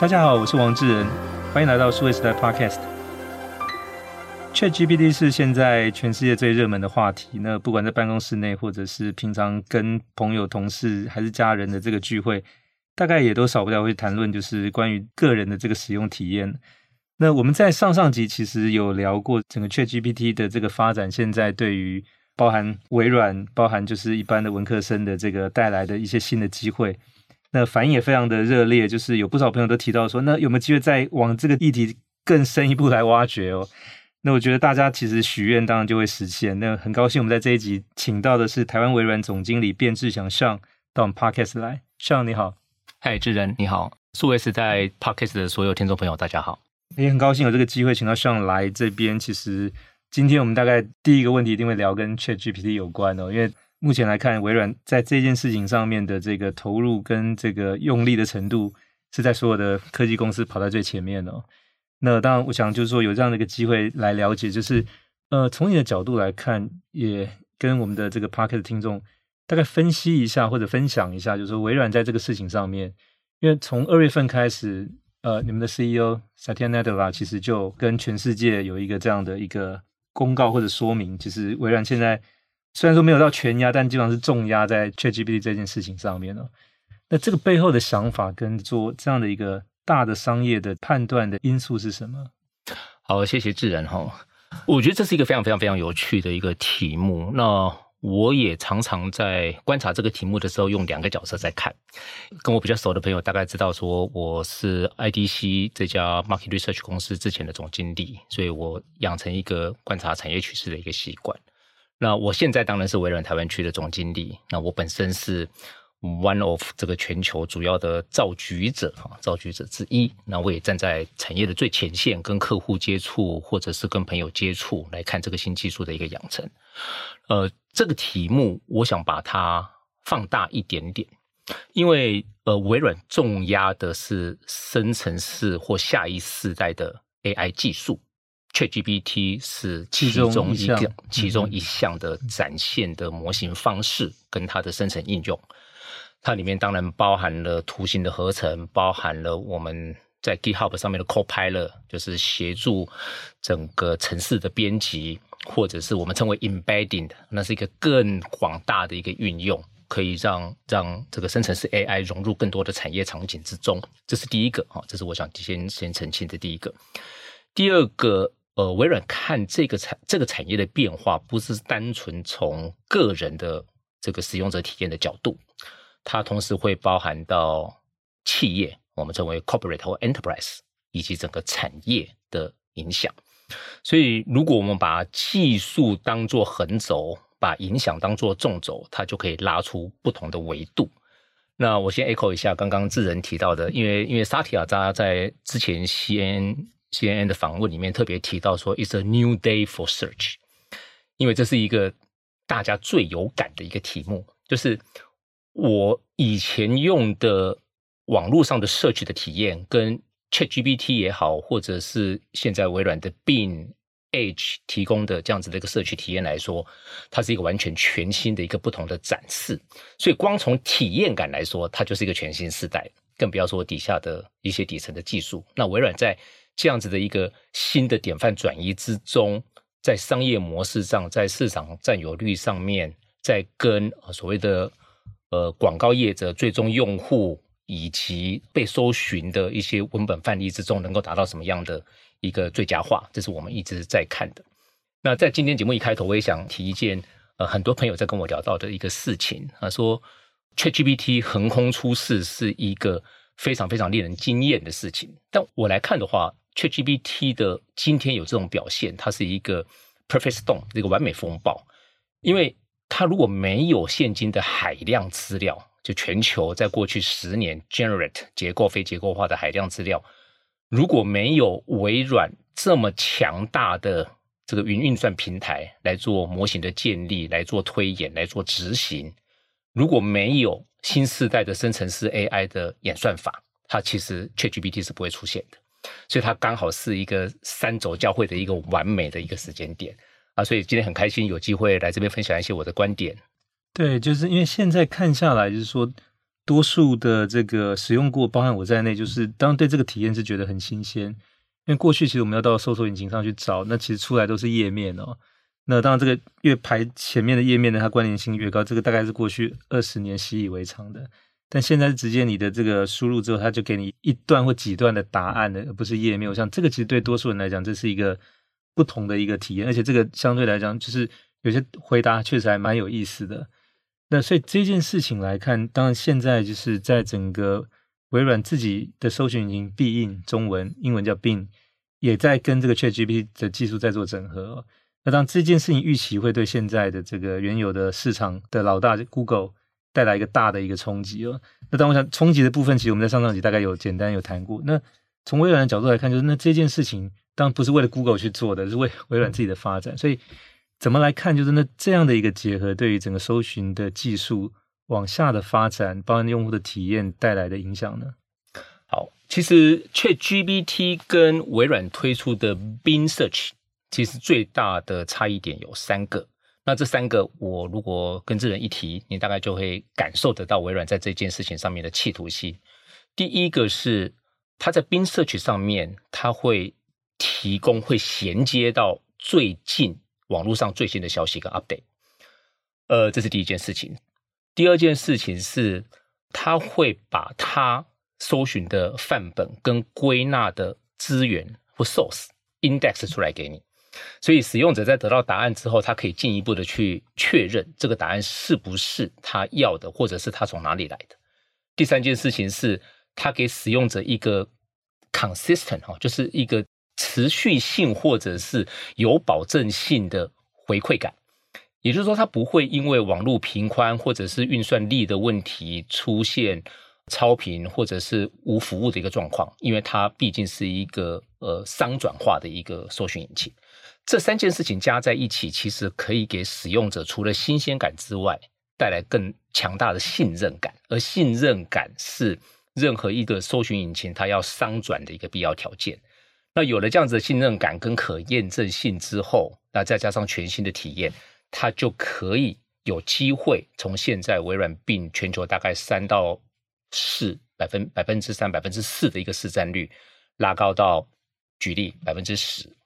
大家好，我是王志仁，欢迎来到数位时代 Podcast。ChatGPT 是现在全世界最热门的话题。那不管在办公室内，或者是平常跟朋友、同事还是家人的这个聚会，大概也都少不了会谈论，就是关于个人的这个使用体验。那我们在上上集其实有聊过整个 ChatGPT 的这个发展，现在对于包含微软、包含就是一般的文科生的这个带来的一些新的机会。那反应也非常的热烈，就是有不少朋友都提到说，那有没有机会再往这个议题更深一步来挖掘哦？那我觉得大家其实许愿当然就会实现。那很高兴我们在这一集请到的是台湾微软总经理卞志祥 Sean 到我们 Podcast 来，Sean 你好，嗨智仁你好，数位时代 Podcast 的所有听众朋友大家好，也很高兴有这个机会请到 Sean 来这边。其实今天我们大概第一个问题一定会聊跟 ChatGPT 有关哦，因为。目前来看，微软在这件事情上面的这个投入跟这个用力的程度，是在所有的科技公司跑在最前面的哦。那当然，我想就是说有这样的一个机会来了解，就是呃，从你的角度来看，也跟我们的这个 Podcast 听众大概分析一下或者分享一下，就是说微软在这个事情上面，因为从二月份开始，呃，你们的 CEO Satya Nadella 其实就跟全世界有一个这样的一个公告或者说明，其实微软现在。虽然说没有到全压，但基本上是重压在 ChatGPT 这件事情上面了。那这个背后的想法跟做这样的一个大的商业的判断的因素是什么？好，谢谢智仁哈。我觉得这是一个非常非常非常有趣的一个题目。那我也常常在观察这个题目的时候，用两个角色在看。跟我比较熟的朋友大概知道，说我是 IDC 这家 Market Research 公司之前的总经理，所以我养成一个观察产业趋势的一个习惯。那我现在当然是微软台湾区的总经理。那我本身是 one of 这个全球主要的造局者啊，造局者之一。那我也站在产业的最前线，跟客户接触，或者是跟朋友接触，来看这个新技术的一个养成。呃，这个题目我想把它放大一点点，因为呃，微软重压的是生成式或下一世代的 AI 技术。ChatGPT 是其中一个其中一项的展现的模型方式，跟它的生成应用。它里面当然包含了图形的合成，包含了我们在 GitHub 上面的 Copilot，就是协助整个城市的编辑，或者是我们称为 Embedding 的，那是一个更广大的一个运用，可以让让这个生成式 AI 融入更多的产业场景之中。这是第一个啊，这是我想先先澄清的第一个。第二个。呃，微软看这个产这个产业的变化，不是单纯从个人的这个使用者体验的角度，它同时会包含到企业，我们称为 corporate 或 enterprise，以及整个产业的影响。所以，如果我们把技术当作横轴，把影响当作纵轴，它就可以拉出不同的维度。那我先 echo 一下刚刚智仁提到的，因为因为萨提亚扎在之前先。CNN 的访问里面特别提到说，It's a new day for search，因为这是一个大家最有感的一个题目，就是我以前用的网络上的 search 的体验，跟 ChatGPT 也好，或者是现在微软的 Bing Edge 提供的这样子的一个 search 体验来说，它是一个完全全新的一个不同的展示。所以光从体验感来说，它就是一个全新世代，更不要说底下的一些底层的技术。那微软在这样子的一个新的典范转移之中，在商业模式上，在市场占有率上面，在跟所谓的呃广告业者、最终用户以及被搜寻的一些文本范例之中，能够达到什么样的一个最佳化，这是我们一直在看的。那在今天节目一开头，我也想提一件呃很多朋友在跟我聊到的一个事情啊，说 ChatGPT 横空出世是一个非常非常令人惊艳的事情，但我来看的话。ChatGPT 的今天有这种表现，它是一个 perfect storm，这个完美风暴。因为它如果没有现今的海量资料，就全球在过去十年 generate 结构非结构化的海量资料，如果没有微软这么强大的这个云运算平台来做模型的建立、来做推演、来做执行，如果没有新世代的生成式 AI 的演算法，它其实 ChatGPT 是不会出现的。所以它刚好是一个三轴交汇的一个完美的一个时间点啊！所以今天很开心有机会来这边分享一些我的观点。对，就是因为现在看下来，就是说多数的这个使用过，包含我在内，就是当然对这个体验是觉得很新鲜。因为过去其实我们要到搜索引擎上去找，那其实出来都是页面哦。那当然这个越排前面的页面呢，它关联性越高，这个大概是过去二十年习以为常的。但现在是直接你的这个输入之后，它就给你一段或几段的答案的，而不是页面。我想这个其实对多数人来讲，这是一个不同的一个体验，而且这个相对来讲，就是有些回答确实还蛮有意思的。那所以这件事情来看，当然现在就是在整个微软自己的搜寻引擎必应中文，英文叫 Bing，也在跟这个 ChatGPT 的技术在做整合。那当这件事情预期会对现在的这个原有的市场的老大 Google 带来一个大的一个冲击哦。那当我想冲击的部分，其实我们在上上集大概有简单有谈过。那从微软的角度来看，就是那这件事情当然不是为了 Google 去做的，是为微软自己的发展，所以。怎么来看？就是那这样的一个结合，对于整个搜寻的技术往下的发展，包含用户的体验带来的影响呢？好，其实 ChatGPT 跟微软推出的 Bing Search 其实最大的差异点有三个。那这三个，我如果跟智人一提，你大概就会感受得到微软在这件事情上面的企图心。第一个是它在 bin Search 上面，它会提供会衔接到最近。网络上最新的消息跟 update，呃，这是第一件事情。第二件事情是，它会把它搜寻的范本跟归纳的资源或 source index 出来给你，所以使用者在得到答案之后，他可以进一步的去确认这个答案是不是他要的，或者是他从哪里来的。第三件事情是，他给使用者一个 consistent 哈，就是一个。持续性或者是有保证性的回馈感，也就是说，它不会因为网络频宽或者是运算力的问题出现超频或者是无服务的一个状况，因为它毕竟是一个呃商转化的一个搜寻引擎。这三件事情加在一起，其实可以给使用者除了新鲜感之外，带来更强大的信任感，而信任感是任何一个搜寻引擎它要商转的一个必要条件。那有了这样子的信任感跟可验证性之后，那再加上全新的体验，它就可以有机会从现在微软并全球大概三到四百分百分之三百分之四的一个市占率，拉高到举例百分之十。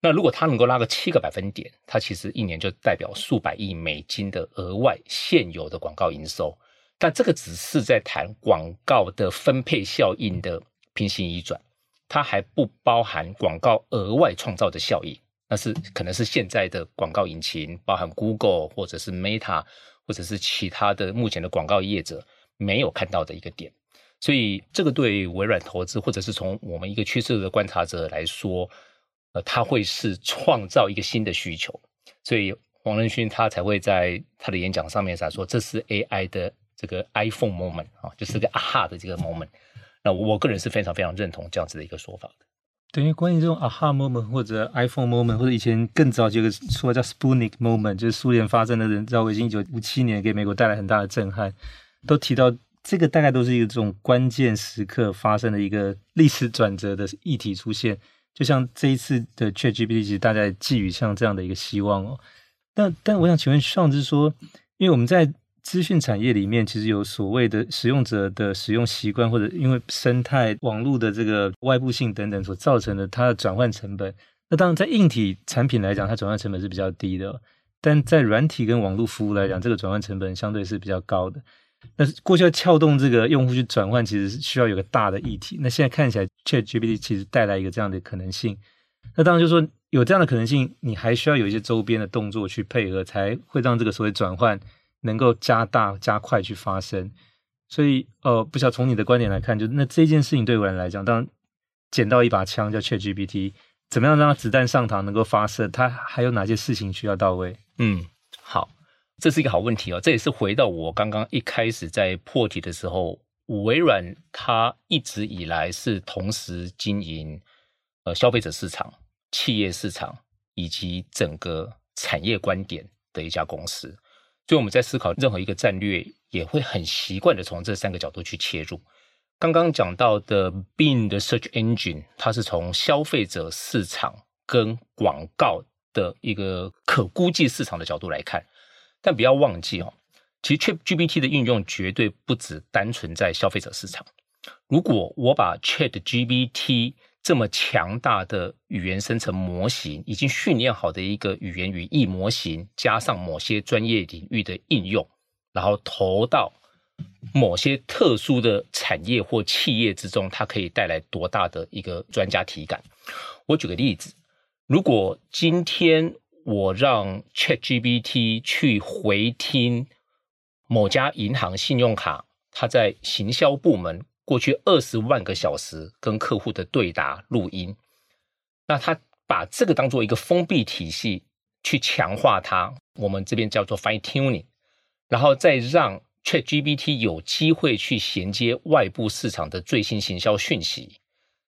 那如果它能够拉个七个百分点，它其实一年就代表数百亿美金的额外现有的广告营收。但这个只是在谈广告的分配效应的平行移转。它还不包含广告额外创造的效益，那是可能是现在的广告引擎，包含 Google 或者是 Meta 或者是其他的目前的广告业者没有看到的一个点。所以这个对微软投资，或者是从我们一个趋势的观察者来说，呃，它会是创造一个新的需求。所以黄仁勋他才会在他的演讲上面才说，这是 AI 的这个 iPhone moment 啊，就是个 aha 的这个 moment。那我个人是非常非常认同这样子的一个说法的。等于关于这种 aha moment 或者 iPhone moment，或者以前更早几个说叫 Sputnik moment，就是苏联发生的人造卫星，一九五七年给美国带来很大的震撼，都提到这个大概都是一个这种关键时刻发生的一个历史转折的议题出现。就像这一次的 ChatGPT，其实大家寄予像这样的一个希望哦。但但我想请问上之说，因为我们在资讯产业里面其实有所谓的使用者的使用习惯，或者因为生态网络的这个外部性等等所造成的它的转换成本。那当然在硬体产品来讲，它转换成本是比较低的，但在软体跟网络服务来讲，这个转换成本相对是比较高的。那过去要撬动这个用户去转换，其实是需要有个大的议题。那现在看起来，ChatGPT 其实带来一个这样的可能性。那当然就是说有这样的可能性，你还需要有一些周边的动作去配合，才会让这个所谓转换。能够加大加快去发生，所以呃，不晓得从你的观点来看，就那这件事情对我来讲，当捡到一把枪叫 ChatGPT，怎么样让子弹上膛能够发射？它还有哪些事情需要到位？嗯，好，这是一个好问题哦。这也是回到我刚刚一开始在破题的时候，微软它一直以来是同时经营呃消费者市场、企业市场以及整个产业观点的一家公司。所以我们在思考任何一个战略，也会很习惯的从这三个角度去切入。刚刚讲到的 Bing 的 Search Engine，它是从消费者市场跟广告的一个可估计市场的角度来看，但不要忘记哦，其实 ChatGPT 的应用绝对不只单纯在消费者市场。如果我把 ChatGPT 这么强大的语言生成模型，已经训练好的一个语言语义模型，加上某些专业领域的应用，然后投到某些特殊的产业或企业之中，它可以带来多大的一个专家体感？我举个例子，如果今天我让 ChatGPT 去回听某家银行信用卡，它在行销部门。过去二十万个小时跟客户的对答录音，那他把这个当做一个封闭体系去强化它，我们这边叫做 fine tuning，然后再让 ChatGPT 有机会去衔接外部市场的最新行销讯息，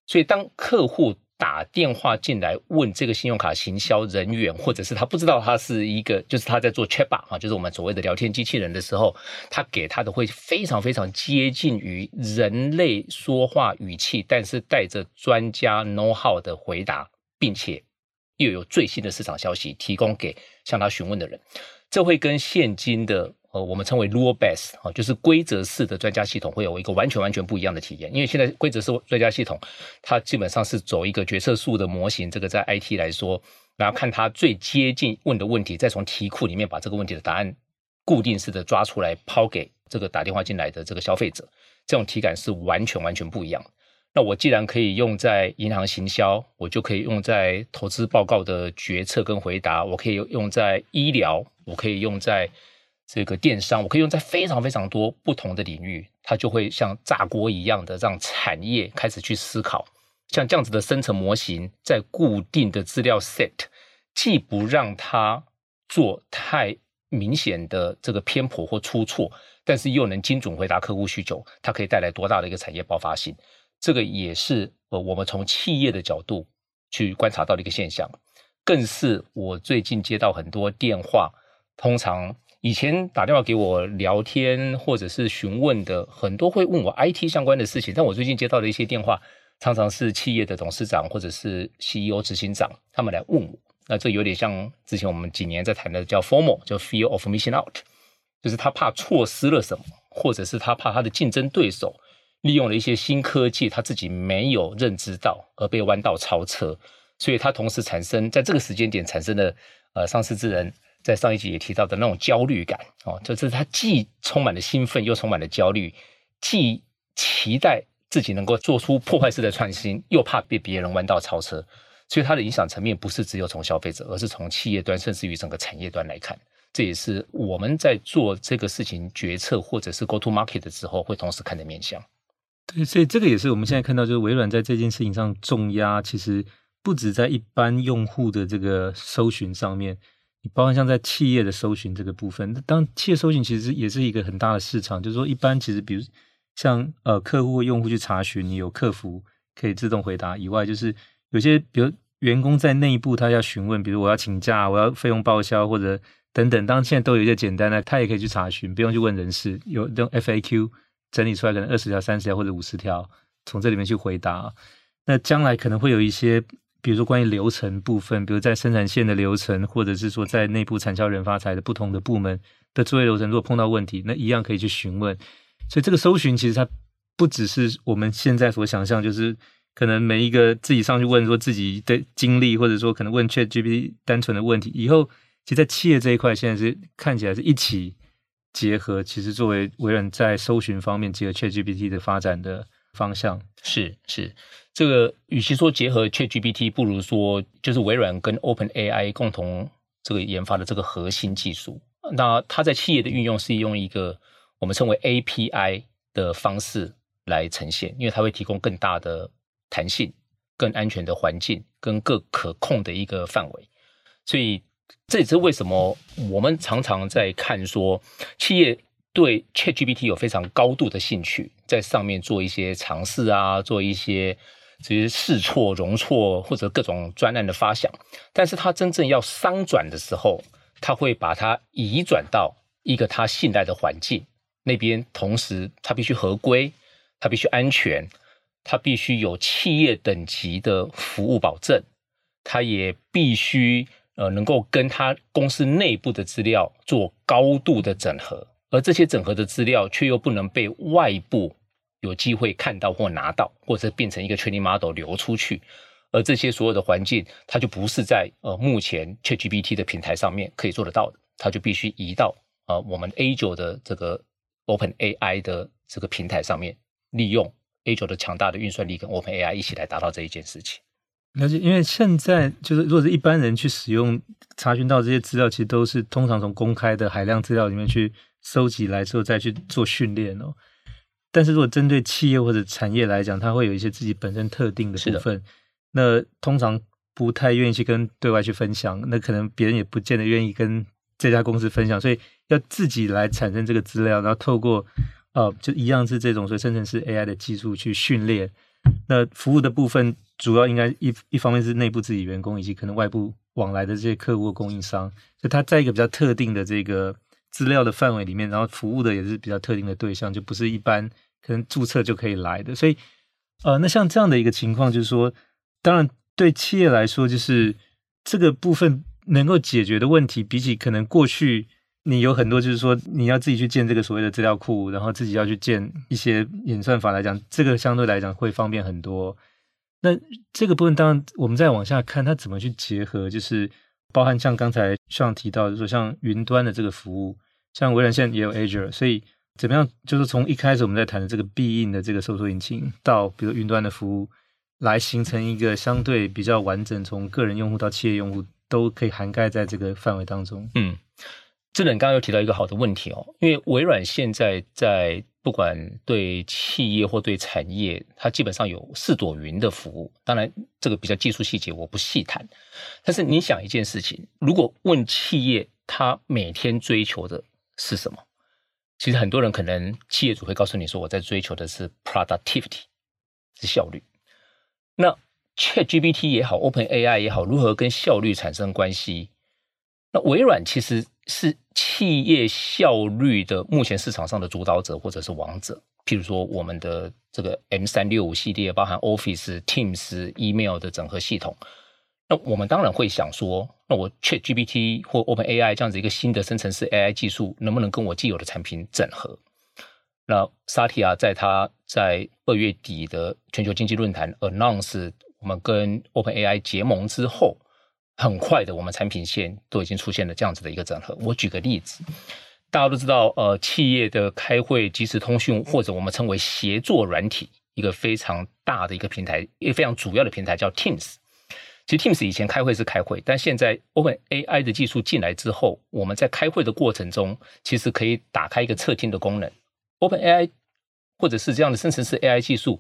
所以当客户。打电话进来问这个信用卡行销人员，或者是他不知道他是一个，就是他在做 chatbot 啊，就是我们所谓的聊天机器人的时候，他给他的会非常非常接近于人类说话语气，但是带着专家 know how 的回答，并且又有最新的市场消息提供给向他询问的人，这会跟现今的。我们称为 rule based 啊，就是规则式的专家系统会有一个完全完全不一样的体验。因为现在规则式专家系统，它基本上是走一个决策树的模型。这个在 IT 来说，然后看它最接近问的问题，再从题库里面把这个问题的答案固定式的抓出来抛给这个打电话进来的这个消费者，这种体感是完全完全不一样。那我既然可以用在银行行销，我就可以用在投资报告的决策跟回答，我可以用在医疗，我可以用在。这个电商，我可以用在非常非常多不同的领域，它就会像炸锅一样的让产业开始去思考。像这样子的生成模型，在固定的资料 set，既不让它做太明显的这个偏颇或出错，但是又能精准回答客户需求，它可以带来多大的一个产业爆发性？这个也是呃我们从企业的角度去观察到的一个现象，更是我最近接到很多电话，通常。以前打电话给我聊天或者是询问的很多会问我 IT 相关的事情，但我最近接到的一些电话，常常是企业的董事长或者是 CEO 执行长他们来问我。那这有点像之前我们几年在谈的叫 FOMO，叫 Fear of Missing Out，就是他怕错失了什么，或者是他怕他的竞争对手利用了一些新科技，他自己没有认知到而被弯道超车，所以他同时产生在这个时间点产生的呃上市之人。在上一集也提到的那种焦虑感哦，就是他既充满了兴奋，又充满了焦虑，既期待自己能够做出破坏式的创新，又怕被别人弯道超车，所以它的影响层面不是只有从消费者，而是从企业端，甚至于整个产业端来看。这也是我们在做这个事情决策或者是 go to market 的时候，会同时看的面向。对，所以这个也是我们现在看到，就是微软在这件事情上重压，其实不止在一般用户的这个搜寻上面。你包括像在企业的搜寻这个部分，当企业搜寻其实也是一个很大的市场。就是说，一般其实比如像呃客户或用户去查询，你有客服可以自动回答以外，就是有些比如员工在内部他要询问，比如我要请假，我要费用报销或者等等，当然现在都有一些简单的，他也可以去查询，不用去问人事，有这种 FAQ 整理出来，可能二十条、三十条或者五十条，从这里面去回答。那将来可能会有一些。比如说，关于流程部分，比如在生产线的流程，或者是说在内部产销人发财的不同的部门的作业流程，如果碰到问题，那一样可以去询问。所以这个搜寻其实它不只是我们现在所想象，就是可能每一个自己上去问说自己的经历，或者说可能问 ChatGPT 单纯的问题。以后其实，在企业这一块，现在是看起来是一起结合。其实作为微软在搜寻方面结合 ChatGPT 的发展的方向，是是。这个与其说结合 ChatGPT，不如说就是微软跟 OpenAI 共同这个研发的这个核心技术。那它在企业的运用是用一个我们称为 API 的方式来呈现，因为它会提供更大的弹性、更安全的环境跟更可控的一个范围。所以这也是为什么我们常常在看说企业对 ChatGPT 有非常高度的兴趣，在上面做一些尝试啊，做一些。这些试错、容错或者各种专案的发想，但是他真正要商转的时候，他会把它移转到一个他信赖的环境那边，同时他必须合规，他必须安全，他必须有企业等级的服务保证，他也必须呃能够跟他公司内部的资料做高度的整合，而这些整合的资料却又不能被外部有机会看到或拿到，或者变成一个 training model 流出去。而这些所有的环境，它就不是在呃目前 ChatGPT 的平台上面可以做得到的，它就必须移到呃我们 Azure 的这个 OpenAI 的这个平台上面，利用 Azure 的强大的运算力跟 OpenAI 一起来达到这一件事情。而且因为现在就是如果是一般人去使用查询到这些资料，其实都是通常从公开的海量资料里面去收集来之后再去做训练哦。但是如果针对企业或者产业来讲，它会有一些自己本身特定的部分。那通常不太愿意去跟对外去分享，那可能别人也不见得愿意跟这家公司分享，所以要自己来产生这个资料，然后透过呃，就一样是这种所以生成式 AI 的技术去训练。那服务的部分主要应该一一方面是内部自己员工，以及可能外部往来的这些客户供应商，所以它在一个比较特定的这个资料的范围里面，然后服务的也是比较特定的对象，就不是一般可能注册就可以来的。所以呃，那像这样的一个情况，就是说。当然，对企业来说，就是这个部分能够解决的问题，比起可能过去你有很多，就是说你要自己去建这个所谓的资料库，然后自己要去建一些演算法来讲，这个相对来讲会方便很多。那这个部分，当然我们再往下看，它怎么去结合，就是包含像刚才上提到，就说像云端的这个服务，像微软现在也有 Azure，所以怎么样，就是从一开始我们在谈的这个必应的这个搜索引擎，到比如云端的服务。来形成一个相对比较完整，从个人用户到企业用户都可以涵盖在这个范围当中。嗯，智能刚刚又提到一个好的问题哦，因为微软现在在不管对企业或对产业，它基本上有四朵云的服务。当然，这个比较技术细节我不细谈。但是你想一件事情，如果问企业，他每天追求的是什么？其实很多人可能企业主会告诉你说，我在追求的是 productivity，是效率。那 ChatGPT 也好，OpenAI 也好，如何跟效率产生关系？那微软其实是企业效率的目前市场上的主导者或者是王者。譬如说，我们的这个 M 三六五系列，包含 Office、Teams、Email 的整合系统。那我们当然会想说，那我 ChatGPT 或 OpenAI 这样子一个新的生成式 AI 技术，能不能跟我既有的产品整合？那萨提亚在他在二月底的全球经济论坛 announce 我们跟 OpenAI 结盟之后，很快的我们产品线都已经出现了这样子的一个整合。我举个例子，大家都知道，呃，企业的开会、即时通讯或者我们称为协作软体，一个非常大的一个平台，一个非常主要的平台叫 Teams。其实 Teams 以前开会是开会，但现在 OpenAI 的技术进来之后，我们在开会的过程中，其实可以打开一个侧听的功能。OpenAI 或者是这样的生成式 AI 技术，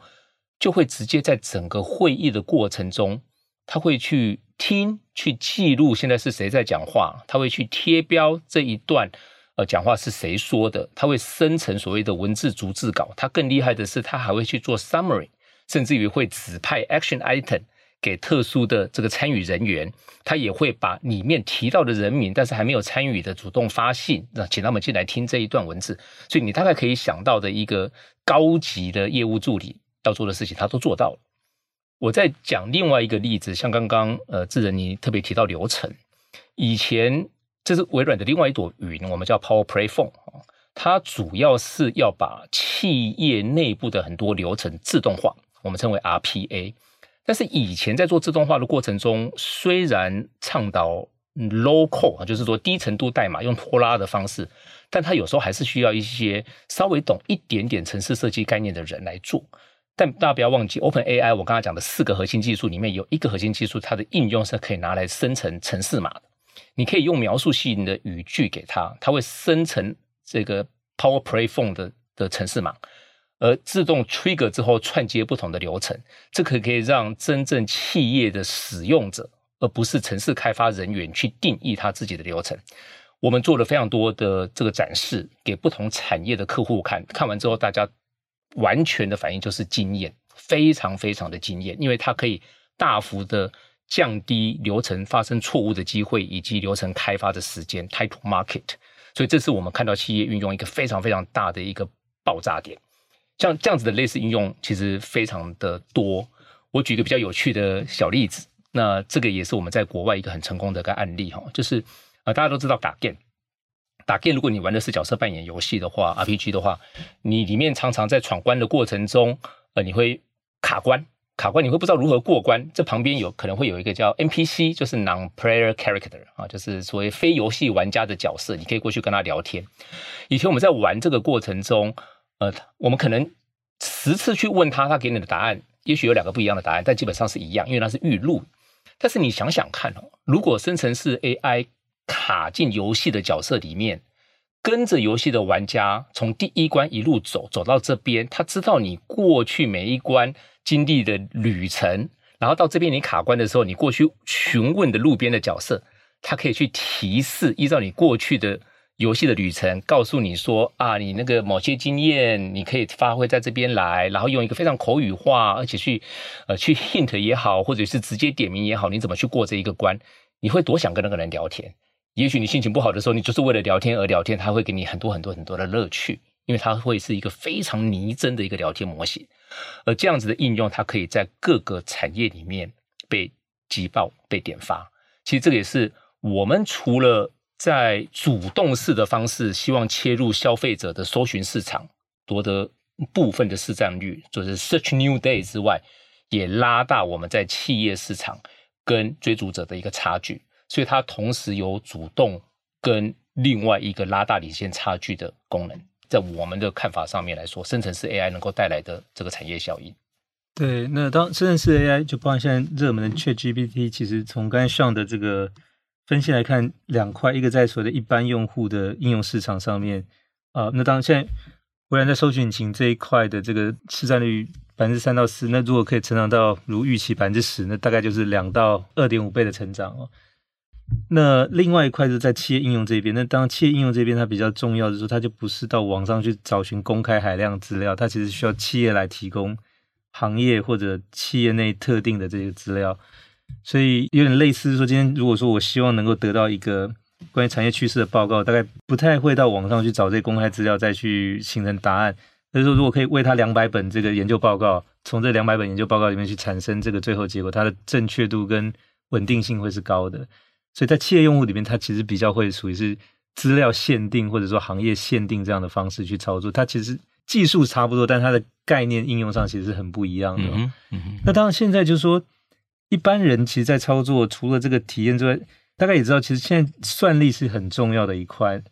就会直接在整个会议的过程中，它会去听、去记录现在是谁在讲话，它会去贴标这一段呃讲话是谁说的，它会生成所谓的文字逐字稿。它更厉害的是，它还会去做 summary，甚至于会指派 action item。给特殊的这个参与人员，他也会把里面提到的人名，但是还没有参与的主动发信，那请他们进来听这一段文字。所以你大概可以想到的一个高级的业务助理要做的事情，他都做到了。我在讲另外一个例子，像刚刚呃智仁你特别提到流程，以前这是微软的另外一朵云，我们叫 Power Platform，它主要是要把企业内部的很多流程自动化，我们称为 RPA。但是以前在做自动化的过程中，虽然倡导 local 啊就是说低程度代码用拖拉的方式，但它有时候还是需要一些稍微懂一点点程式设计概念的人来做。但大家不要忘记，OpenAI 我刚才讲的四个核心技术里面有一个核心技术，它的应用是可以拿来生成程式码的。你可以用描述性的语句给它，它会生成这个 Power Play Phone 的的程式码。而自动 trigger 之后串接不同的流程，这可可以让真正企业的使用者，而不是程式开发人员去定义他自己的流程。我们做了非常多的这个展示，给不同产业的客户看，看完之后大家完全的反应就是惊艳，非常非常的惊艳，因为它可以大幅的降低流程发生错误的机会，以及流程开发的时间，time market。所以这是我们看到企业运用一个非常非常大的一个爆炸点。像这样子的类似应用其实非常的多。我举一个比较有趣的小例子，那这个也是我们在国外一个很成功的一个案例哈，就是啊大家都知道打 game，打 game，如果你玩的是角色扮演游戏的话，RPG 的话，你里面常常在闯关的过程中，呃，你会卡关，卡关你会不知道如何过关。这旁边有可能会有一个叫 NPC，就是 Non-Player Character 啊，就是所谓非游戏玩家的角色，你可以过去跟他聊天。以前我们在玩这个过程中，呃，我们可能十次去问他，他给你的答案，也许有两个不一样的答案，但基本上是一样，因为那是预录。但是你想想看哦，如果生成式 AI 卡进游戏的角色里面，跟着游戏的玩家从第一关一路走，走到这边，他知道你过去每一关经历的旅程，然后到这边你卡关的时候，你过去询问的路边的角色，他可以去提示，依照你过去的。游戏的旅程告诉你说啊，你那个某些经验，你可以发挥在这边来，然后用一个非常口语化，而且去呃去 hint 也好，或者是直接点名也好，你怎么去过这一个关？你会多想跟那个人聊天。也许你心情不好的时候，你就是为了聊天而聊天，他会给你很多很多很多的乐趣，因为它会是一个非常拟真的一个聊天模型。而这样子的应用，它可以在各个产业里面被击爆、被点发。其实这个也是我们除了。在主动式的方式，希望切入消费者的搜寻市场，夺得部分的市占率，就是 Search New Day 之外，也拉大我们在企业市场跟追逐者的一个差距。所以它同时有主动跟另外一个拉大领先差距的功能。在我们的看法上面来说，生成式 AI 能够带来的这个产业效应。对，那当生成式 AI 就包括现在热门的 ChatGPT，其实从刚才上的这个。分析来看，两块，一个在所谓的一般用户的应用市场上面，啊、那当然现在微软在搜寻引擎这一块的这个市占率百分之三到四，那如果可以成长到如预期百分之十，那大概就是两到二点五倍的成长哦。那另外一块是在企业应用这边，那当然企业应用这边它比较重要的是说，它就不是到网上去找寻公开海量资料，它其实需要企业来提供行业或者企业内特定的这些资料。所以有点类似说，今天如果说我希望能够得到一个关于产业趋势的报告，大概不太会到网上去找这些公开资料再去形成答案。所以说，如果可以为他两百本这个研究报告，从这两百本研究报告里面去产生这个最后结果，它的正确度跟稳定性会是高的。所以在企业用户里面，它其实比较会属于是资料限定或者说行业限定这样的方式去操作。它其实技术差不多，但它的概念应用上其实是很不一样的。嗯嗯。那当然现在就是说。一般人其实，在操作除了这个体验之外，大概也知道，其实现在算力是很重要的一块。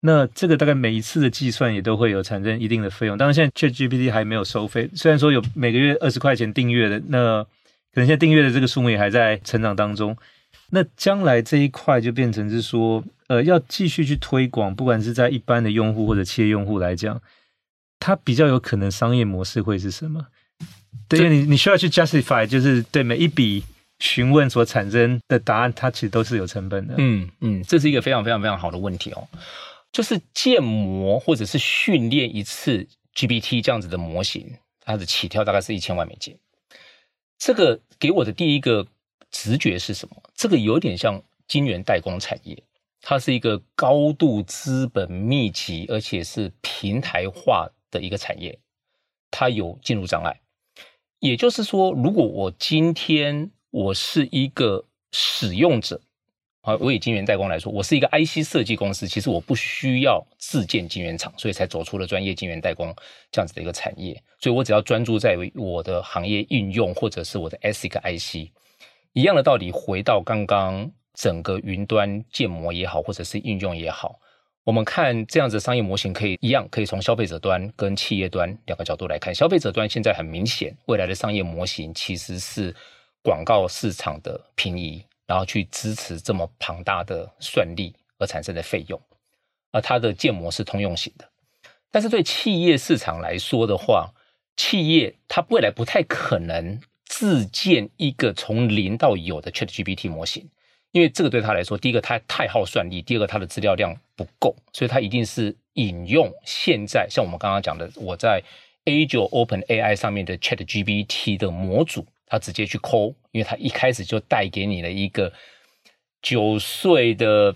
那这个大概每一次的计算也都会有产生一定的费用。当然，现在 ChatGPT 还没有收费，虽然说有每个月二十块钱订阅的，那可能现在订阅的这个数目也还在成长当中。那将来这一块就变成是说，呃，要继续去推广，不管是在一般的用户或者企业用户来讲，它比较有可能商业模式会是什么？对，你你需要去 justify，就是对每一笔询问所产生的答案，它其实都是有成本的。嗯嗯，这是一个非常非常非常好的问题哦。就是建模或者是训练一次 GPT 这样子的模型，它的起跳大概是一千万美金。这个给我的第一个直觉是什么？这个有点像晶圆代工产业，它是一个高度资本密集而且是平台化的一个产业，它有进入障碍。也就是说，如果我今天我是一个使用者，啊，我以晶圆代工来说，我是一个 IC 设计公司，其实我不需要自建晶圆厂，所以才走出了专业晶圆代工这样子的一个产业。所以我只要专注在我的行业应用或者是我的 ASIC IC，一样的道理，回到刚刚整个云端建模也好，或者是应用也好。我们看这样子商业模型，可以一样，可以从消费者端跟企业端两个角度来看。消费者端现在很明显，未来的商业模型其实是广告市场的平移，然后去支持这么庞大的算力而产生的费用，而它的建模是通用型的。但是对企业市场来说的话，企业它未来不太可能自建一个从零到有的 ChatGPT 模型。因为这个对他来说，第一个他太耗算力，第二个他的资料量不够，所以他一定是引用现在像我们刚刚讲的，我在 A 谷 OpenAI 上面的 ChatGPT 的模组，他直接去抠，因为他一开始就带给你了一个九岁的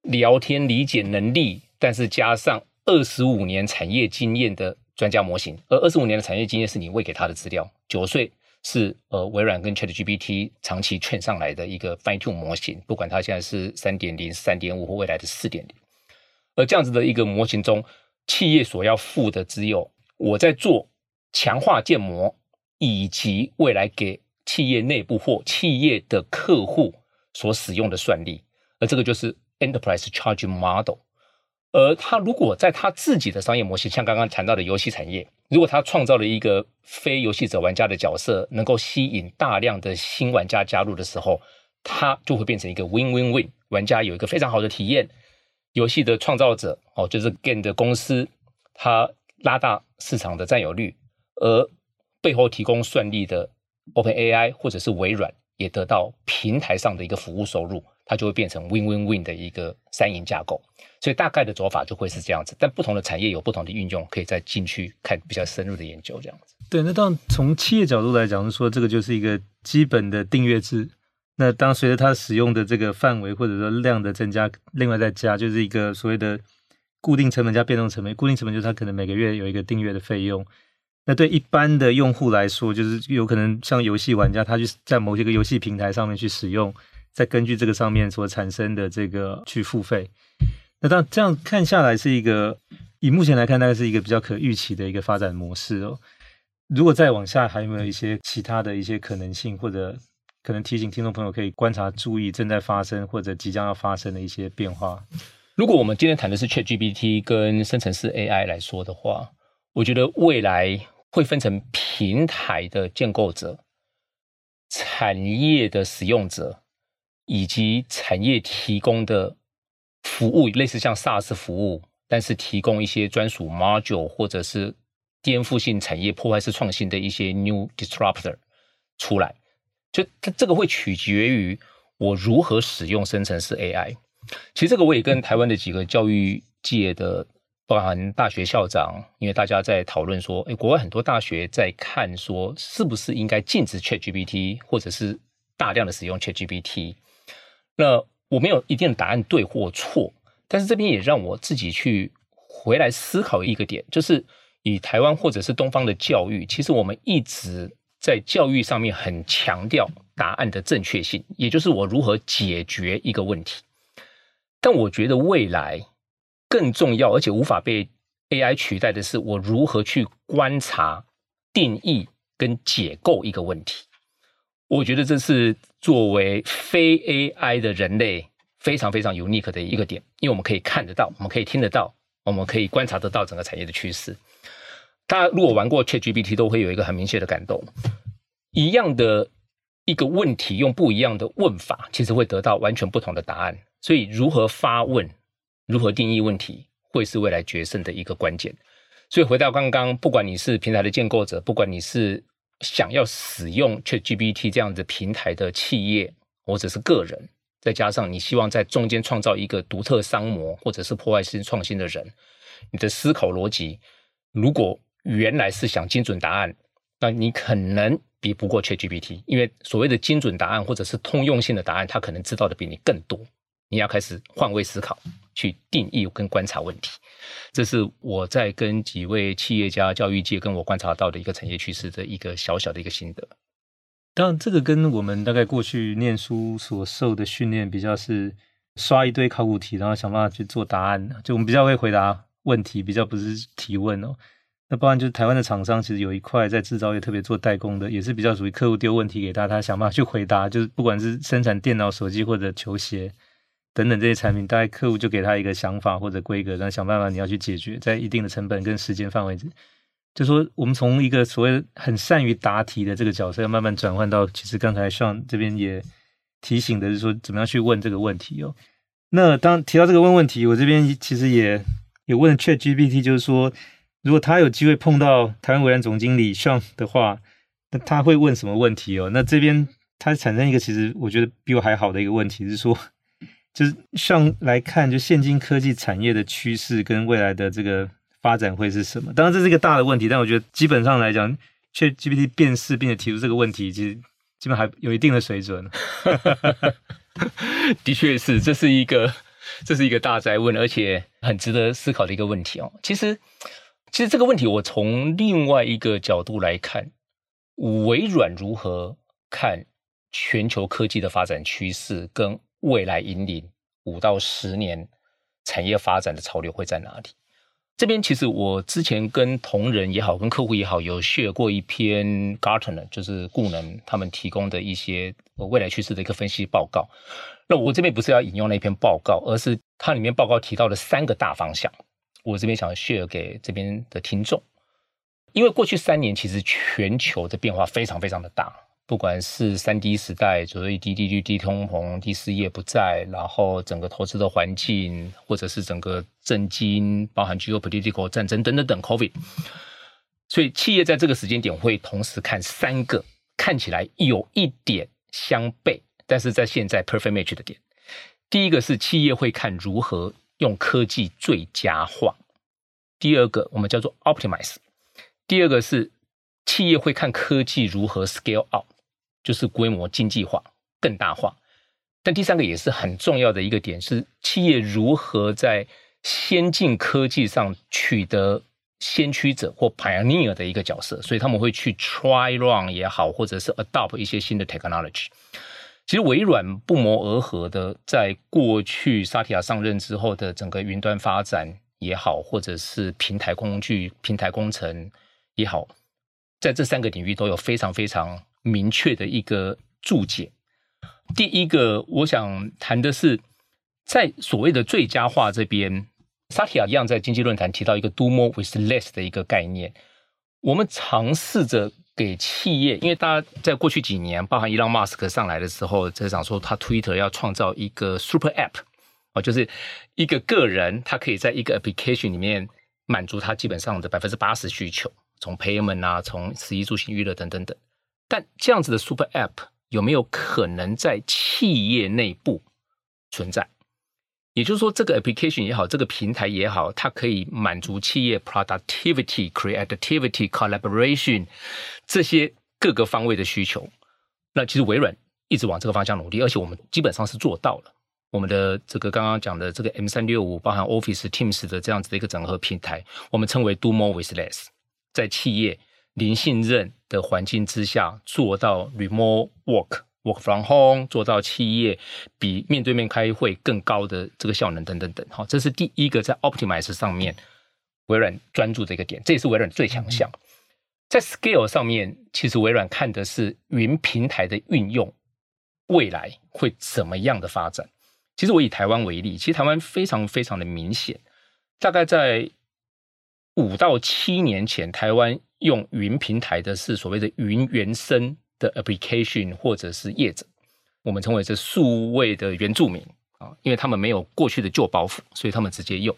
聊天理解能力，但是加上二十五年产业经验的专家模型，而二十五年的产业经验是你喂给他的资料，九岁。是呃，微软跟 ChatGPT 长期劝上来的一个 fine tune 模型，不管它现在是三点零、三点五或未来的四点零。而这样子的一个模型中，企业所要付的只有我在做强化建模，以及未来给企业内部或企业的客户所使用的算力，而这个就是 Enterprise Charging Model。而他如果在他自己的商业模型，像刚刚谈到的游戏产业，如果他创造了一个非游戏者玩家的角色，能够吸引大量的新玩家加入的时候，他就会变成一个 Win-Win-Win，玩家有一个非常好的体验，游戏的创造者哦，就是 Game 的公司，他拉大市场的占有率，而背后提供算力的 OpenAI 或者是微软也得到平台上的一个服务收入。它就会变成 win-win-win 的一个三赢架构，所以大概的走法就会是这样子。但不同的产业有不同的运用，可以再进去看比较深入的研究这样子。对，那当然从企业角度来讲，说这个就是一个基本的订阅制。那当随着它使用的这个范围或者说量的增加，另外再加就是一个所谓的固定成本加变动成本。固定成本就是它可能每个月有一个订阅的费用。那对一般的用户来说，就是有可能像游戏玩家，他去在某些个游戏平台上面去使用。再根据这个上面所产生的这个去付费，那当这样看下来是一个，以目前来看，大概是一个比较可预期的一个发展模式哦。如果再往下，还有没有一些其他的一些可能性，或者可能提醒听众朋友可以观察、注意正在发生或者即将要发生的一些变化？如果我们今天谈的是 ChatGPT 跟生成式 AI 来说的话，我觉得未来会分成平台的建构者、产业的使用者。以及产业提供的服务，类似像 SaaS 服务，但是提供一些专属 module 或者是颠覆性产业破坏式创新的一些 new disruptor 出来，就它这个会取决于我如何使用生成式 AI。其实这个我也跟台湾的几个教育界的，包含大学校长，因为大家在讨论说，诶，国外很多大学在看说，是不是应该禁止 ChatGPT，或者是大量的使用 ChatGPT。那我没有一定的答案对或错，但是这边也让我自己去回来思考一个点，就是以台湾或者是东方的教育，其实我们一直在教育上面很强调答案的正确性，也就是我如何解决一个问题。但我觉得未来更重要，而且无法被 AI 取代的是，我如何去观察、定义跟解构一个问题。我觉得这是作为非 AI 的人类非常非常 unique 的一个点，因为我们可以看得到，我们可以听得到，我们可以观察得到整个产业的趋势。大家如果玩过 ChatGPT，都会有一个很明显的感动：一样的一个问题，用不一样的问法，其实会得到完全不同的答案。所以，如何发问，如何定义问题，会是未来决胜的一个关键。所以，回到刚刚，不管你是平台的建构者，不管你是想要使用 ChatGPT 这样的平台的企业或者是个人，再加上你希望在中间创造一个独特商模或者是破坏性创新的人，你的思考逻辑如果原来是想精准答案，那你可能比不过 ChatGPT，因为所谓的精准答案或者是通用性的答案，它可能知道的比你更多。你要开始换位思考，去定义跟观察问题，这是我在跟几位企业家、教育界跟我观察到的一个产业趋势的一个小小的一个心得。当然，这个跟我们大概过去念书所受的训练比较是刷一堆考古题，然后想办法去做答案。就我们比较会回答问题，比较不是提问哦。那不然就是台湾的厂商其实有一块在制造业特别做代工的，也是比较属于客户丢问题给他，他想办法去回答。就是不管是生产电脑、手机或者球鞋。等等这些产品，大概客户就给他一个想法或者规格，然后想办法你要去解决，在一定的成本跟时间范围之，就说我们从一个所谓很善于答题的这个角色，要慢慢转换到，其实刚才上这边也提醒的是说，怎么样去问这个问题哦。那当提到这个问问题，我这边其实也也问 ChatGPT，就是说，如果他有机会碰到台湾微软总经理上的话，那他会问什么问题哦？那这边他产生一个其实我觉得比我还好的一个问题是说。就是上来看，就现今科技产业的趋势跟未来的这个发展会是什么？当然这是一个大的问题，但我觉得基本上来讲，ChatGPT 辨识并且提出这个问题，其实基本还有一定的水准。的确是，这是一个这是一个大哉问，而且很值得思考的一个问题哦。其实，其实这个问题我从另外一个角度来看，微软如何看全球科技的发展趋势跟。未来引领五到十年产业发展的潮流会在哪里？这边其实我之前跟同仁也好，跟客户也好，有 share 过一篇 Gartner，就是顾能他们提供的一些未来趋势的一个分析报告。那我这边不是要引用那篇报告，而是它里面报告提到的三个大方向，我这边想 share 给这边的听众。因为过去三年其实全球的变化非常非常的大。不管是三低时代，所谓低利率、低通膨、低失业不在，然后整个投资的环境，或者是整个政经，包含 geopolitical 战争等等等 COVID，所以企业在这个时间点会同时看三个看起来有一点相悖，但是在现在 perfect match 的点。第一个是企业会看如何用科技最佳化，第二个我们叫做 optimize，第二个是企业会看科技如何 scale up。就是规模经济化、更大化，但第三个也是很重要的一个点是，企业如何在先进科技上取得先驱者或 pioneer 的一个角色，所以他们会去 try run 也好，或者是 adopt 一些新的 technology。其实微软不谋而合的，在过去萨提亚上任之后的整个云端发展也好，或者是平台工具、平台工程也好，在这三个领域都有非常非常。明确的一个注解。第一个，我想谈的是，在所谓的最佳化这边，萨提亚一样在经济论坛提到一个 “do more with less” 的一个概念。我们尝试着给企业，因为大家在过去几年，包含伊朗马斯克上来的时候，在讲说他 Twitter 要创造一个 Super App，哦，就是一个个人他可以在一个 application 里面满足他基本上的百分之八十需求，从 payment 啊，从食衣住行娱乐等等等。但这样子的 Super App 有没有可能在企业内部存在？也就是说，这个 application 也好，这个平台也好，它可以满足企业 productivity、creativity、collaboration 这些各个方位的需求。那其实微软一直往这个方向努力，而且我们基本上是做到了。我们的这个刚刚讲的这个 M 三六五，包含 Office、Teams 的这样子的一个整合平台，我们称为 Do More with Less，在企业。零信任的环境之下，做到 remote work、work from home，做到企业比面对面开会更高的这个效能等等等。好，这是第一个在 optimize 上面微软专注的一个点，这也是微软最强项。在 scale 上面，其实微软看的是云平台的运用，未来会怎么样的发展。其实我以台湾为例，其实台湾非常非常的明显，大概在五到七年前，台湾。用云平台的是所谓的云原生的 application 或者是业者，我们称为是数位的原住民啊，因为他们没有过去的旧包袱，所以他们直接用。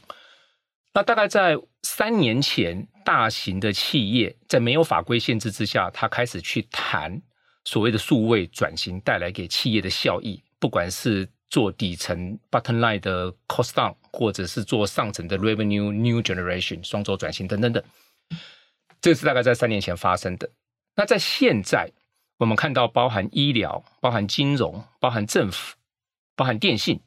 那大概在三年前，大型的企业在没有法规限制之下，他开始去谈所谓的数位转型带来给企业的效益，不管是做底层 bottom line 的 cost down，或者是做上层的 revenue new generation 双轴转型等等等。这是大概在三年前发生的。那在现在，我们看到包含医疗、包含金融、包含政府、包含电信，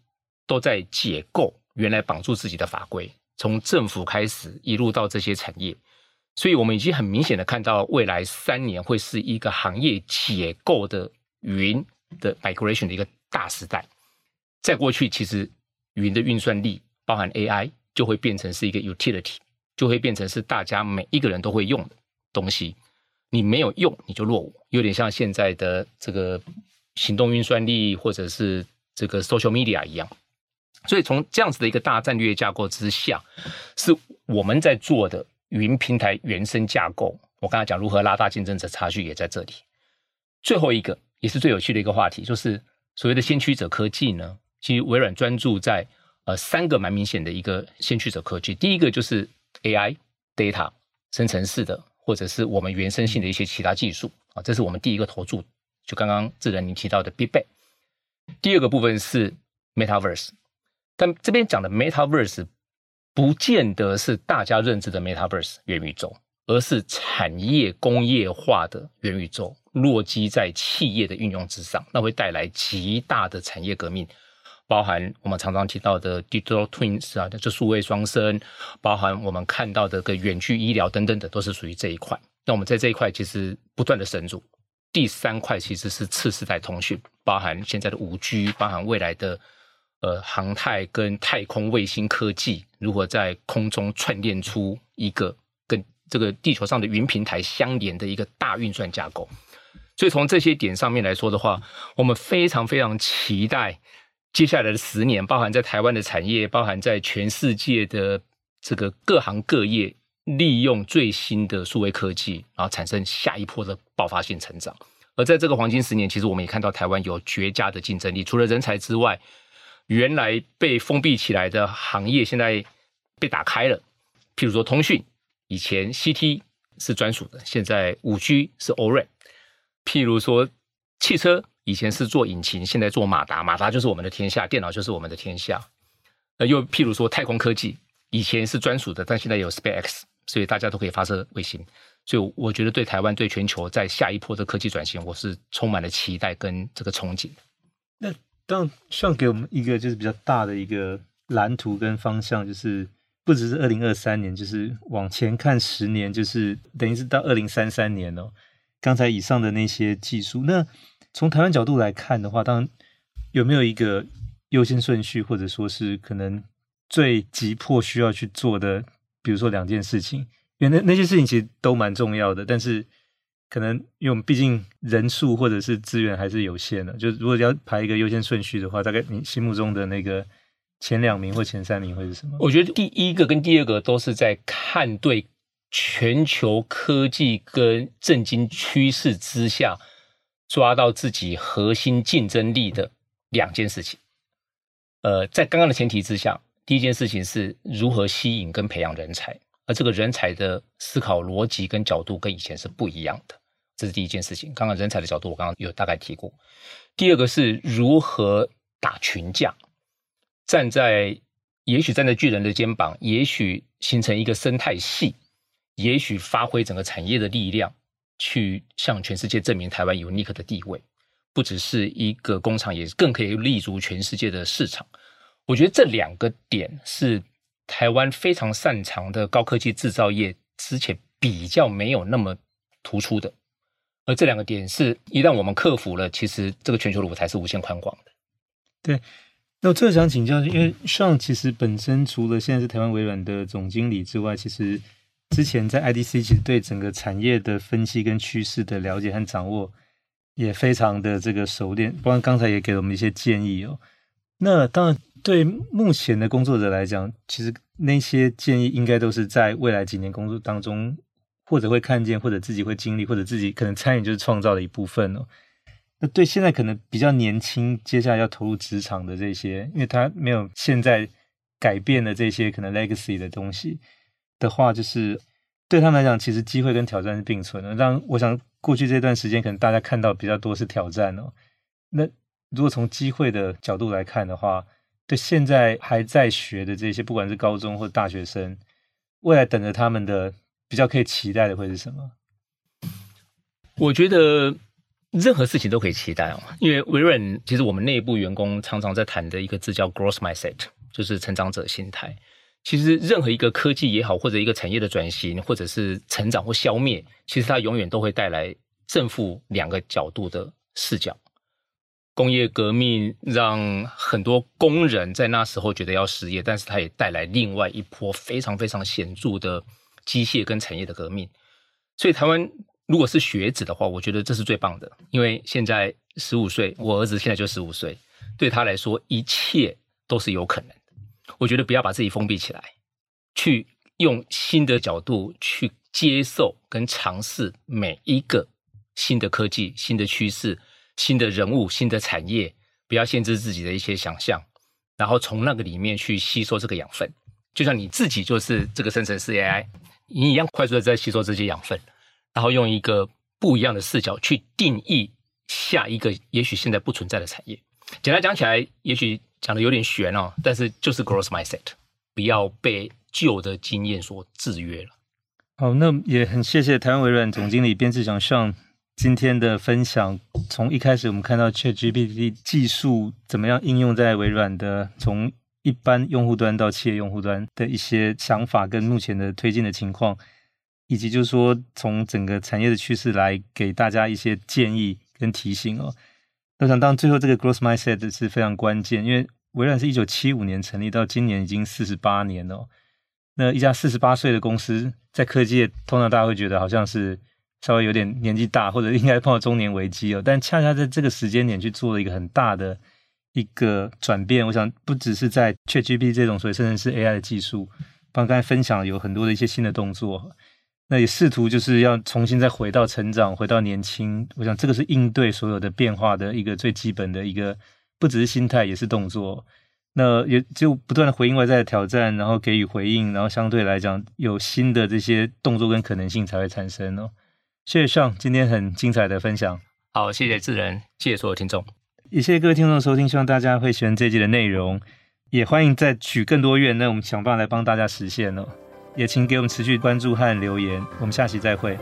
都在解构原来绑住自己的法规，从政府开始一路到这些产业。所以，我们已经很明显的看到，未来三年会是一个行业解构的云的 migration 的一个大时代。在过去，其实云的运算力，包含 AI，就会变成是一个 utility。就会变成是大家每一个人都会用的东西，你没有用你就落伍，有点像现在的这个行动运算力或者是这个 social media 一样。所以从这样子的一个大战略架构之下，是我们在做的云平台原生架构。我刚才讲如何拉大竞争者差距也在这里。最后一个也是最有趣的一个话题，就是所谓的先驱者科技呢，其实微软专注在呃三个蛮明显的一个先驱者科技，第一个就是。AI、data、生成式的，或者是我们原生性的一些其他技术啊，这是我们第一个投注。就刚刚智仁您提到的 BigBang。第二个部分是 Metaverse，但这边讲的 Metaverse 不见得是大家认知的 Metaverse 元宇宙，而是产业工业化的元宇宙，落基在企业的运用之上，那会带来极大的产业革命。包含我们常常提到的 digital twins 啊，就数位双生，包含我们看到的个远距医疗等等的，都是属于这一块。那我们在这一块其实不断的深入。第三块其实是次世代通讯，包含现在的五 G，包含未来的呃航太跟太空卫星科技如何在空中串联出一个跟这个地球上的云平台相连的一个大运算架构。所以从这些点上面来说的话，我们非常非常期待接下来的十年，包含在台湾的产业，包含在全世界的这个各行各业，利用最新的数位科技，然后产生下一波的爆发性成长。而在这个黄金十年，其实我们也看到台湾有绝佳的竞争力。除了人才之外，原来被封闭起来的行业现在被打开了。譬如说通讯，以前 CT 是专属的，现在五 G 是 O-RAN。譬如说汽车，以前是做引擎，现在做马达，马达就是我们的天下，电脑就是我们的天下。呃，又譬如说太空科技，以前是专属的，但现在有 SpaceX，所以大家都可以发射卫星。所以我觉得对台湾、对全球在下一波的科技转型，我是充满了期待跟这个憧憬。那当然，希望给我们一个就是比较大的一个蓝图跟方向，就是不只是二零二三年，就是往前看十年，就是等于是到二零三三年哦。刚才以上的那些技术，那从台湾角度来看的话，当然有没有一个优先顺序，或者说是可能最急迫需要去做的，比如说两件事情？因为那那些事情其实都蛮重要的，但是可能因为我们毕竟人数或者是资源还是有限的，就如果要排一个优先顺序的话，大概你心目中的那个前两名或前三名会是什么？我觉得第一个跟第二个都是在看对全球科技跟政经趋势之下抓到自己核心竞争力的两件事情。呃，在刚刚的前提之下，第一件事情是如何吸引跟培养人才。而这个人才的思考逻辑跟角度跟以前是不一样的，这是第一件事情。刚刚人才的角度我刚刚有大概提过。第二个是如何打群架，站在也许站在巨人的肩膀，也许形成一个生态系，也许发挥整个产业的力量，去向全世界证明台湾 unique 的地位，不只是一个工厂，也更可以立足全世界的市场。我觉得这两个点是。台湾非常擅长的高科技制造业，之前比较没有那么突出的，而这两个点是一旦我们克服了，其实这个全球的舞台是无限宽广的。对，那我最后想请教，因为 Sean 其实本身除了现在是台湾微软的总经理之外，其实之前在 IDC 其实对整个产业的分析跟趋势的了解和掌握也非常的这个熟练，不然刚才也给了我们一些建议哦。那当然。对目前的工作者来讲，其实那些建议应该都是在未来几年工作当中，或者会看见，或者自己会经历，或者自己可能参与，就是创造的一部分哦。那对现在可能比较年轻，接下来要投入职场的这些，因为他没有现在改变的这些可能 legacy 的东西的话，就是对他们来讲，其实机会跟挑战是并存的。让我想过去这段时间，可能大家看到比较多是挑战哦。那如果从机会的角度来看的话，对现在还在学的这些，不管是高中或大学生，未来等着他们的比较可以期待的会是什么？我觉得任何事情都可以期待哦，因为微软其实我们内部员工常常在谈的一个字叫 growth mindset，就是成长者心态。其实任何一个科技也好，或者一个产业的转型，或者是成长或消灭，其实它永远都会带来正负两个角度的视角。工业革命让很多工人在那时候觉得要失业，但是它也带来另外一波非常非常显著的机械跟产业的革命。所以台湾如果是学子的话，我觉得这是最棒的，因为现在十五岁，我儿子现在就十五岁，对他来说一切都是有可能。我觉得不要把自己封闭起来，去用新的角度去接受跟尝试每一个新的科技、新的趋势。新的人物、新的产业，不要限制自己的一些想象，然后从那个里面去吸收这个养分，就像你自己就是这个生成式 AI，你一样快速的在吸收这些养分，然后用一个不一样的视角去定义下一个也许现在不存在的产业。简单讲起来，也许讲的有点玄哦，但是就是 growth mindset，不要被旧的经验所制约了。好，那也很谢谢台湾微软总经理编制长上。今天的分享，从一开始我们看到 ChatGPT 技术怎么样应用在微软的，从一般用户端到企业用户端的一些想法跟目前的推进的情况，以及就是说从整个产业的趋势来给大家一些建议跟提醒哦。我想当最后这个 growth mindset 是非常关键，因为微软是一九七五年成立，到今年已经四十八年了。那一家四十八岁的公司，在科技业，通常大家会觉得好像是稍微有点年纪大，或者应该碰到中年危机哦。但恰恰在这个时间点去做了一个很大的一个转变。我想，不只是在 ChatGPT 这种，所以甚至是 AI 的技术，刚刚才分享有很多的一些新的动作。那也试图就是要重新再回到成长，回到年轻。我想这个是应对所有的变化的一个最基本的一个，不只是心态，也是动作。那也就不断的回应外在的挑战，然后给予回应，然后相对来讲有新的这些动作跟可能性才会产生哦。谢谢上今天很精彩的分享。好，谢谢智仁，谢谢所有听众，也谢谢各位听众的收听，希望大家会喜欢这一集的内容，也欢迎再许更多愿，那我们想办法来帮大家实现哦。也请给我们持续关注和留言，我们下期再会。